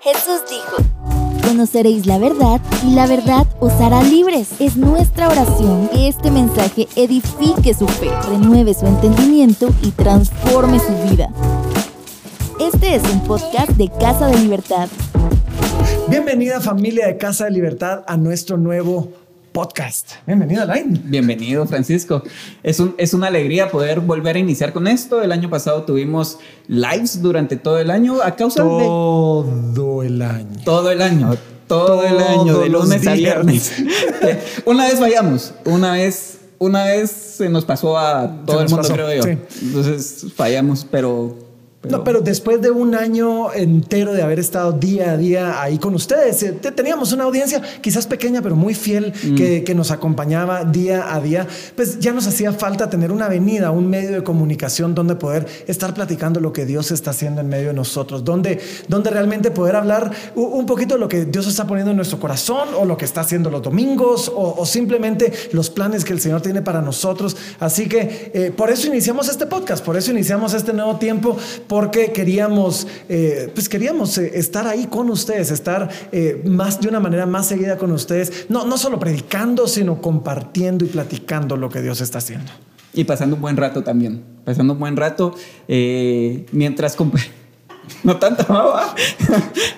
Jesús dijo, conoceréis la verdad y la verdad os hará libres. Es nuestra oración que este mensaje edifique su fe, renueve su entendimiento y transforme su vida. Este es un podcast de Casa de Libertad. Bienvenida familia de Casa de Libertad a nuestro nuevo podcast. Bienvenido, Alain. Bienvenido, Francisco. Es, un, es una alegría poder volver a iniciar con esto. El año pasado tuvimos lives durante todo el año a causa de... Todo el año. Todo el año. Todo el año, de lunes a viernes. una vez fallamos, una vez, una vez se nos pasó a todo el mundo, creo yo. Entonces fallamos, pero no, pero después de un año entero de haber estado día a día ahí con ustedes, eh, teníamos una audiencia quizás pequeña, pero muy fiel, mm. que, nos acompañaba día a día. Pues ya nos hacía falta tener una avenida, un medio de comunicación donde poder estar platicando lo que Dios está haciendo en medio de nosotros, donde, donde realmente poder hablar un poquito de lo que Dios está poniendo en nuestro corazón o lo que está haciendo los domingos o, simplemente los planes que el Señor tiene para nosotros. Así que eh, por eso iniciamos este podcast, por eso iniciamos este nuevo tiempo porque queríamos, eh, pues queríamos eh, estar ahí con ustedes, estar eh, más de una manera más seguida con ustedes, no, no solo predicando, sino compartiendo y platicando lo que Dios está haciendo. Y pasando un buen rato también, pasando un buen rato mientras no tanto,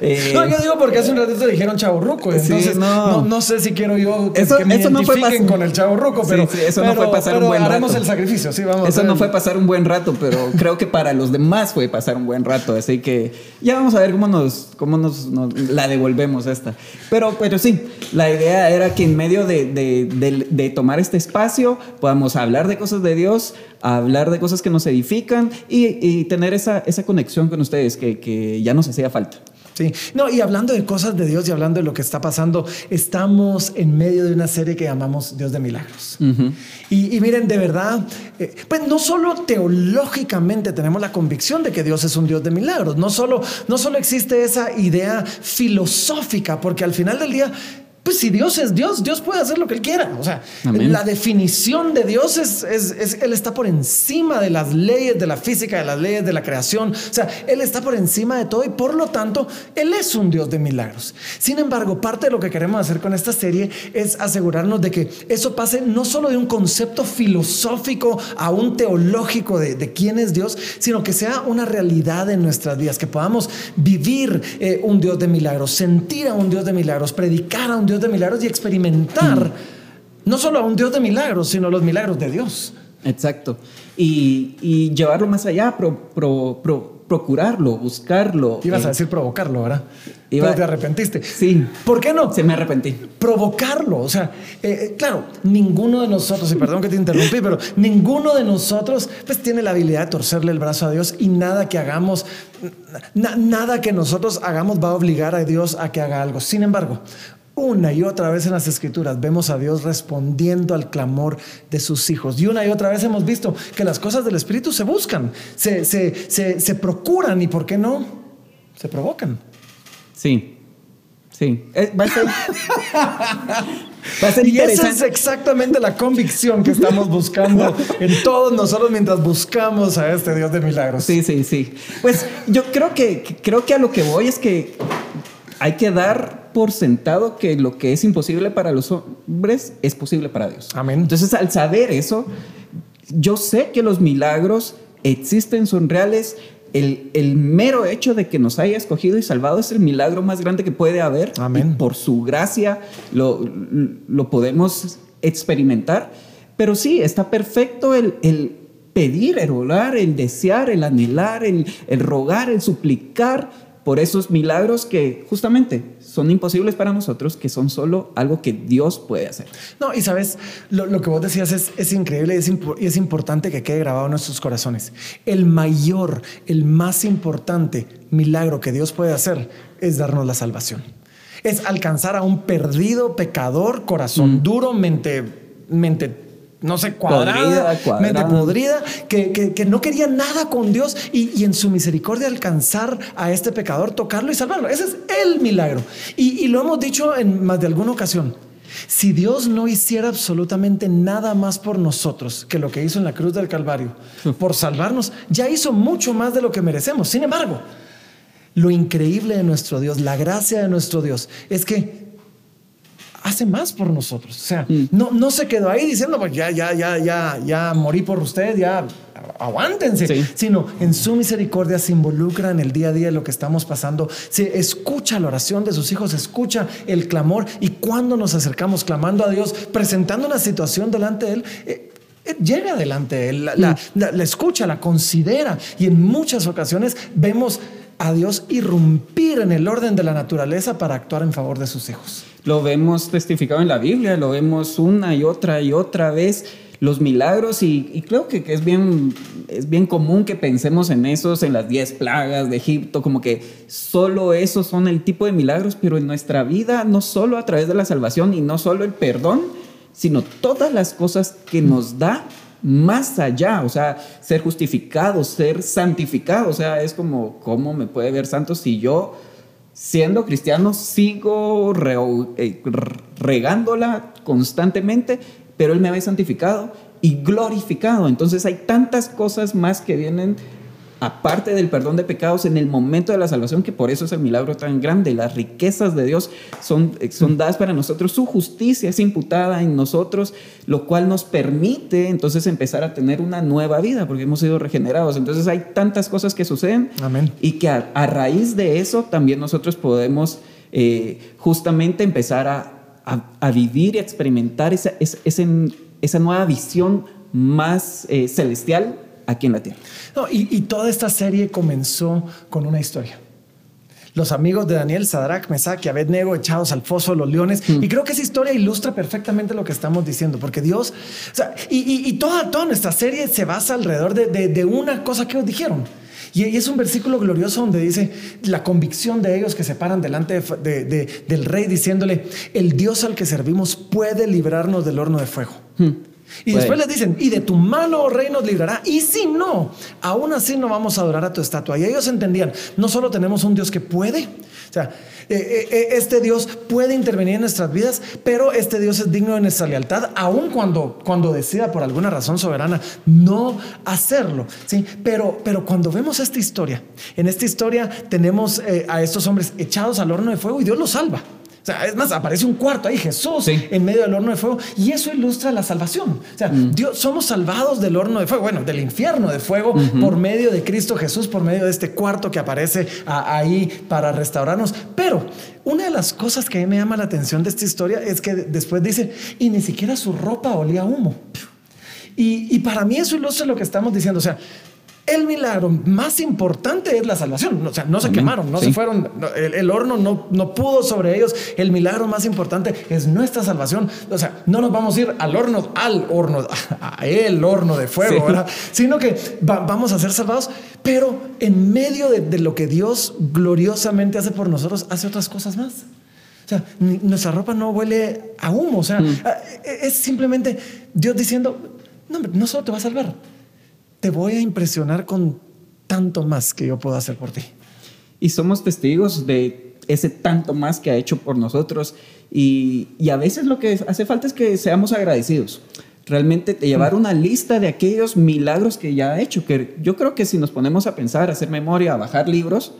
eh, no, yo digo porque hace un ratito dijeron chavo ruco, entonces no. no. sé si quiero yo que, eso, me eso no fue con el chavo ruco, pero, eso no fue pasar un buen haremos el sacrificio, sí, vamos. Eso no fue pasar un buen rato, pero creo que para los demás fue pasar un buen rato, así que ya vamos a ver cómo nos, cómo nos, la devolvemos esta. Pero, pero sí, la idea era que en medio de, de, de tomar este espacio podamos hablar de cosas de Dios, hablar de cosas que nos edifican y, tener esa, esa, conexión con ustedes que, que ya nos hacía falta. Sí, no, y hablando de cosas de Dios y hablando de lo que está pasando, estamos en medio de una serie que llamamos Dios de Milagros. y, miren, de verdad, eh, pues no solo teológicamente tenemos la convicción de que Dios es un Dios de milagros, no solo, no solo existe esa idea filosófica, porque al final del día pues si Dios es Dios, Dios puede hacer lo que Él quiera. O sea, la definición de Dios es, es, Él está por encima de las leyes de la física, de las leyes de la creación. O sea, Él está por encima de todo y por lo tanto, Él es un Dios de milagros. Sin embargo, parte de lo que queremos hacer con esta serie es asegurarnos de que eso pase no solo de un concepto filosófico a un teológico de, de quién es Dios, sino que sea una realidad en nuestras vidas, que podamos vivir eh, un Dios de milagros, sentir a un Dios de milagros, predicar a un Dios Dios de milagros y experimentar mm. no solo a un Dios de milagros, sino los milagros de Dios. Exacto. Y, llevarlo más allá, procurarlo, buscarlo. Ibas a eh, decir provocarlo, ¿verdad? Iba, te arrepentiste. Sí. ¿Por qué no? Se me arrepentí. Provocarlo. O sea, eh, eh, claro, ninguno de nosotros, y perdón que te interrumpí, pero ninguno de nosotros pues tiene la habilidad de torcerle el brazo a Dios y nada que hagamos, nada que nosotros hagamos va a obligar a Dios a que haga algo. Sin embargo, una y otra vez en las escrituras vemos a Dios respondiendo al clamor de sus hijos. Y una y otra vez hemos visto que las cosas del Espíritu se buscan, se, se, procuran y, ¿por qué no? Se provocan. Sí, sí. Eh, va a ser... y esa es exactamente la convicción que estamos buscando en todos nosotros mientras buscamos a este Dios de milagros. Sí, sí, sí. Pues yo creo que, creo que a lo que voy es que hay que dar por sentado que lo que es imposible para los hombres es posible para Dios. Amén. Entonces, al saber eso, yo sé que los milagros existen, son reales. El, mero hecho de que nos haya escogido y salvado es el milagro más grande que puede haber. Amén. por su gracia lo, lo, podemos experimentar. Pero sí, está perfecto el, el pedir, el orar, el desear, el anhelar, el, el rogar, el suplicar por esos milagros que justamente son imposibles para nosotros, que son solo algo que Dios puede hacer. No, y sabes, lo, que vos decías es, es increíble y es, importante que quede grabado en nuestros corazones. El mayor, el más importante milagro que Dios puede hacer es darnos la salvación. Es alcanzar a un perdido pecador, corazón mm. duro, mente, mente no sé, cuadrada, mente podrida, que, no quería nada con Dios y, en su misericordia alcanzar a este pecador, tocarlo y salvarlo. Ese es el milagro. Y, lo hemos dicho en más de alguna ocasión. Si Dios no hiciera absolutamente nada más por nosotros que lo que hizo en la cruz del Calvario, por salvarnos, ya hizo mucho más de lo que merecemos. Sin embargo, lo increíble de nuestro Dios, la gracia de nuestro Dios, es que hace más por nosotros. O sea, mm. no, no se quedó ahí diciendo, pues ya, ya, ya, ya, ya morí por usted, ya aguántense, sino en su misericordia se involucra en el día a día de lo que estamos pasando, se escucha la oración de sus hijos, escucha el clamor y cuando nos acercamos clamando a Dios, presentando una situación delante de Él, eh, eh, llega delante de Él, la, la escucha, la considera y en muchas ocasiones vemos a Dios irrumpir en el orden de la naturaleza para actuar en favor de sus hijos. Lo vemos testificado en la Biblia, lo vemos una y otra y otra vez los milagros y, creo que, es, bien, es bien común que pensemos en esos, en las 10 plagas de Egipto, como que solo esos son el tipo de milagros, pero en nuestra vida no solo a través de la salvación y no solo el perdón, sino todas las cosas que nos da más allá, o sea, ser justificado, ser santificado, o sea, es como, ¿cómo me puede ver santo si yo, siendo cristiano, sigo eh, regándola constantemente, pero Él me había santificado y glorificado? Entonces hay tantas cosas más que vienen aparte del perdón de pecados en el momento de la salvación, que por eso es el milagro tan grande. Las riquezas de Dios son, son dadas para nosotros, su justicia es imputada en nosotros, lo cual nos permite entonces empezar a tener una nueva vida, porque hemos sido regenerados. Entonces hay tantas cosas que suceden Amén. y que a, raíz de eso también nosotros podemos eh, justamente empezar a, vivir y experimentar esa, esa, esa nueva visión más eh, celestial aquí en la tierra. y, toda esta serie comenzó con una historia. Los amigos de Daniel, Sadrach, Mesach y Abednego echados al foso de los leones. Mm. Y creo que esa historia ilustra perfectamente lo que estamos diciendo, porque Dios, o sea, y, toda, toda nuestra serie se basa alrededor de, una cosa que nos dijeron. Y, es un versículo glorioso donde dice la convicción de ellos que se paran delante del rey diciéndole, el Dios al que servimos puede librarnos del horno de fuego. Mm. Y después les dicen, y de tu mano, oh rey, nos librará. Y si no, aún así no vamos a adorar a tu estatua. Y ellos entendían, no solo tenemos un Dios que puede, o sea, eh, eh, eh, este Dios puede intervenir en nuestras vidas, pero este Dios es digno de nuestra lealtad, aun cuando, cuando decida por alguna razón soberana no hacerlo. ¿sí? Pero, pero cuando vemos esta historia, en esta historia tenemos a estos hombres echados al horno de fuego y Dios los salva. O sea, es más, aparece un cuarto ahí, Jesús, en medio del horno de fuego, y eso ilustra la salvación. O sea, mm. Dios, somos salvados del horno de fuego, bueno, del infierno de fuego, por medio de Cristo Jesús, por medio de este cuarto que aparece ahí para restaurarnos. Pero una de las cosas que a mí me llama la atención de esta historia es que después dice, y ni siquiera su ropa olía a humo. Y, y para mí eso ilustra lo que estamos diciendo. O sea, el milagro más importante es la salvación. O sea, no se quemaron, no se fueron, el, horno no, no, pudo sobre ellos. El milagro más importante es nuestra salvación. O sea, no nos vamos a ir al horno, al horno, a el horno de fuego, ¿verdad? Sino que vamos a ser salvados, pero en medio de, lo que Dios gloriosamente hace por nosotros, hace otras cosas más. O sea, nuestra ropa no huele a humo. O sea, mm. es simplemente Dios diciendo, no, no solo te va a salvar, te voy a impresionar con tanto más que yo puedo hacer por ti. Y somos testigos de ese tanto más que ha hecho por nosotros. Y, a veces lo que hace falta es que seamos agradecidos. Realmente te llevar una lista de aquellos milagros que ya ha hecho. Que yo creo que si nos ponemos a pensar, a hacer memoria, a bajar libros,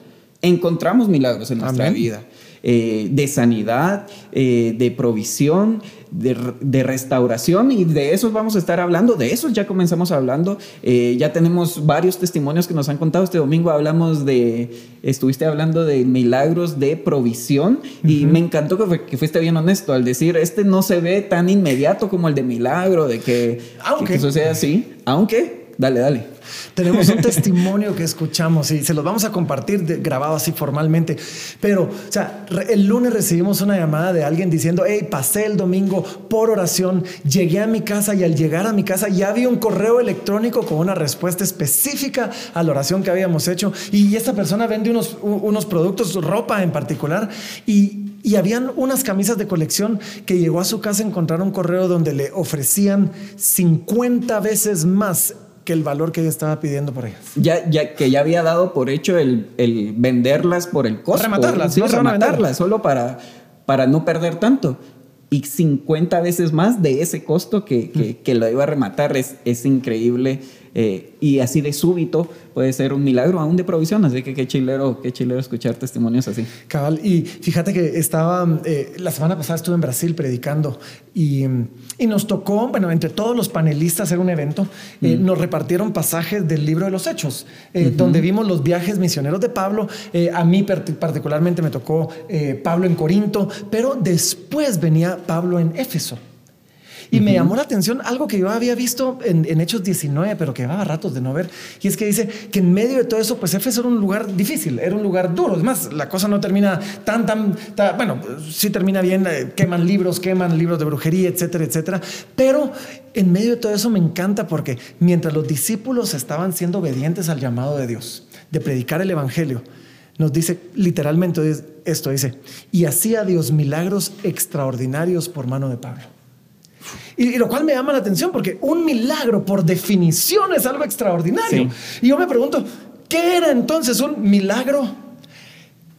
encontramos milagros en nuestra vida. Eh, de sanidad, eh, de provisión, de, restauración y de esos vamos a estar hablando, de esos ya comenzamos hablando, eh, ya tenemos varios testimonios que nos han contado, este domingo hablamos de, estuviste hablando de milagros de provisión y me encantó que, fuiste bien honesto al decir, este no se ve tan inmediato como el de milagro, de que, aunque, que eso sea así, aunque, dale, dale. Tenemos un testimonio que escuchamos y se los vamos a compartir grabado así formalmente. Pero, o sea, el lunes recibimos una llamada de alguien diciendo, hey, pasé el domingo por oración, llegué a mi casa y al llegar a mi casa ya había un correo electrónico con una respuesta específica a la oración que habíamos hecho. Y esta persona vende unos, unos productos, ropa en particular, y, y habían unas camisas de colección que llegó a su casa a encontrar un correo donde le ofrecían 50 veces más que el valor que ella estaba pidiendo por ellas. Ya, ya que ya había dado por hecho el, el venderlas por el costo. Rematarlas, sí, rematarlas, solo para, para no perder tanto. Y 50 veces más de ese costo que, que, que lo iba a rematar. Es, es increíble. Eh, y así de súbito puede ser un milagro aún de provisión. Así que qué chilero, qué chilero escuchar testimonios así. Cabal, y fíjate que estaba, eh, la semana pasada estuve en Brasil predicando y, y, nos tocó, bueno, entre todos los panelistas era un evento, eh, mm. nos repartieron pasajes del libro de los Hechos, eh, donde vimos los viajes misioneros de Pablo. a mí particularmente me tocó Pablo en Corinto, pero después venía Pablo en Éfeso. Y me llamó la atención algo que yo había visto en, Hechos 19, pero que llevaba ratos de no ver. Y es que dice que en medio de todo eso, pues Éfeso era un lugar difícil, era un lugar duro. Además, la cosa no termina tan, tan, bueno, sí termina bien, eh, queman libros, queman libros de brujería, etcétera, etcétera. Pero en medio de todo eso me encanta porque mientras los discípulos estaban siendo obedientes al llamado de Dios, de predicar el Evangelio, nos dice literalmente esto, dice, y hacía Dios milagros extraordinarios por mano de Pablo. Y, lo cual me llama la atención porque un milagro por definición es algo extraordinario. Y yo me pregunto, ¿qué era entonces un milagro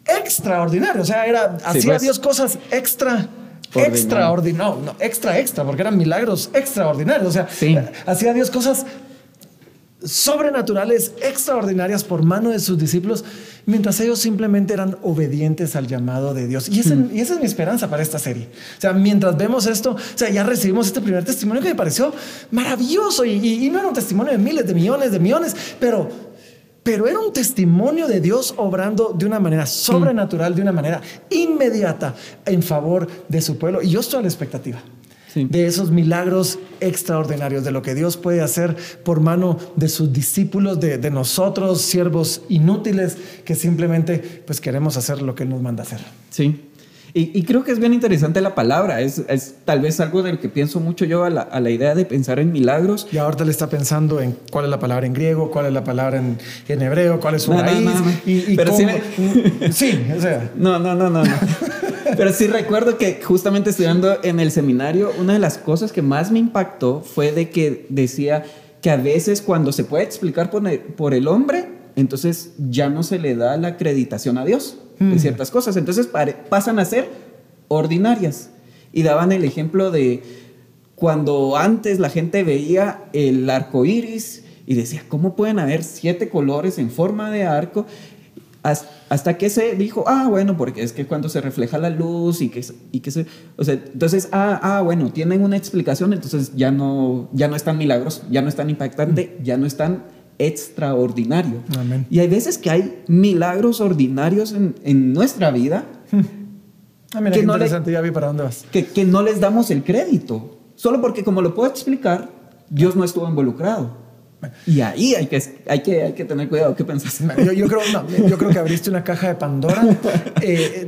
extraordinario? O sea, era, hacía pues. Dios cosas extra extraordinario, no, extra, extra, porque eran milagros extraordinarios. O sea, hacía Dios cosas sobrenaturales, extraordinarias por mano de sus discípulos, mientras ellos simplemente eran obedientes al llamado de Dios. Y, y esa es mi esperanza para esta serie. O sea, mientras vemos esto, o sea, ya recibimos este primer testimonio que me pareció maravilloso y, no era un testimonio de miles, de millones, de millones, pero, pero era un testimonio de Dios obrando de una manera sobrenatural, de una manera inmediata en favor de su pueblo. Y yo estoy a la expectativa de esos milagros extraordinarios, de lo que Dios puede hacer por mano de sus discípulos, de, nosotros, siervos inútiles, que simplemente pues queremos hacer lo que Él nos manda hacer. Sí. Y, creo que es bien interesante la palabra. Es, tal vez algo del que pienso mucho yo a la, idea de pensar en milagros. Y ahorita le está pensando en cuál es la palabra en griego, cuál es la palabra en, hebreo, cuál es su raíz. Y, Pero sí, sí, o sea. No, no, no, no. Pero sí recuerdo que justamente estudiando en el seminario, una de las cosas que más me impactó fue de que decía que a veces cuando se puede explicar por el, hombre, entonces ya no se le da la acreditación a Dios de mm. ciertas cosas. Entonces pasan a ser ordinarias. Y daban el ejemplo de cuando antes la gente veía el arco iris y decía, ¿cómo pueden haber siete colores en forma de arco? Hasta que se dijo, ah, bueno, porque es que cuando se refleja la luz y que, y que se, o sea, entonces, ah, ah, bueno, tienen una explicación, entonces ya no, ya no es tan milagroso, ya no es tan impactante, mm. ya no es tan extraordinario. Amén. Y hay veces que hay milagros ordinarios en, en nuestra vida. Ah, mira, que no interesante, ya vi para dónde vas. Que, que no les damos el crédito, solo porque como lo puedo explicar, Dios no estuvo involucrado. Y ahí hay que, hay que, hay que tener cuidado. ¿Qué pensás? Yo, yo, creo, no, yo creo que abriste una caja de Pandora. Eh,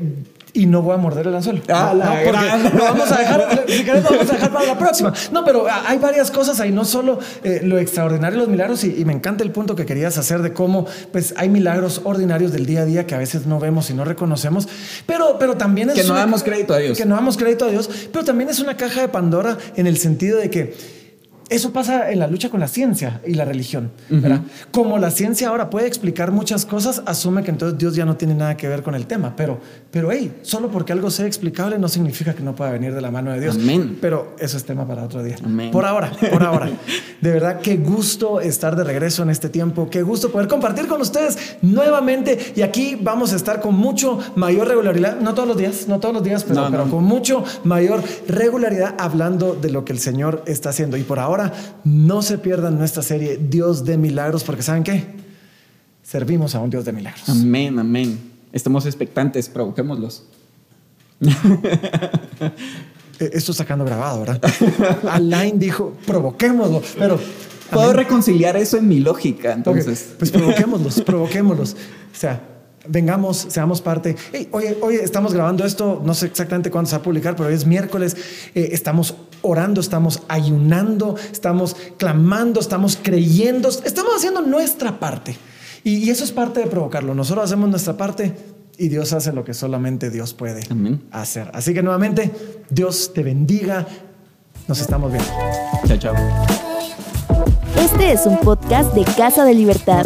y no voy a morder el anzuelo. Ah, no, la porque lo vamos a dejar, si querés, lo vamos a dejar para la próxima. No, pero hay varias cosas ahí, no solo eh, lo extraordinario, los milagros, y, me encanta el punto que querías hacer de cómo pues hay milagros ordinarios del día a día que a veces no vemos y no reconocemos, pero, pero también es... Que no damos crédito a Dios. Que no damos crédito a Dios, pero también es una caja de Pandora en el sentido de que eso pasa en la lucha con la ciencia y la religión. Como la ciencia ahora puede explicar muchas cosas, asume que entonces Dios ya no tiene nada que ver con el tema. Pero, pero hey, solo porque algo sea explicable no significa que no pueda venir de la mano de Dios. Amén. Pero eso es tema para otro día. Por ahora, por ahora. De verdad, qué gusto estar de regreso en este tiempo. Qué gusto poder compartir con ustedes nuevamente. Y aquí vamos a estar con mucho mayor regularidad. No todos los días, no todos los días, pero, pero con mucho mayor regularidad hablando de lo que el Señor está haciendo. Y por ahora Ahora, no se pierdan nuestra serie Dios de Milagros, porque ¿saben qué? Servimos a un Dios de milagros. Amén, amén. Estamos expectantes, provoquémoslos. Eh, esto sacando grabado, ¿verdad? Alain dijo, provoquémoslo, pero... Puedo reconciliar eso en mi lógica, entonces. pues provoquémoslos, provoquémoslos. O sea, vengamos, seamos parte. Oye, hoy, estamos grabando esto, no sé exactamente cuándo se va a publicar, pero hoy es miércoles. Eh, estamos orando, estamos ayunando, estamos clamando, estamos creyendo, estamos haciendo nuestra parte. Y, eso es parte de provocarlo. Nosotros hacemos nuestra parte y Dios hace lo que solamente Dios puede hacer. Así que nuevamente, Dios te bendiga. Nos estamos viendo. Chao, chao. Este es un podcast de Casa de Libertad.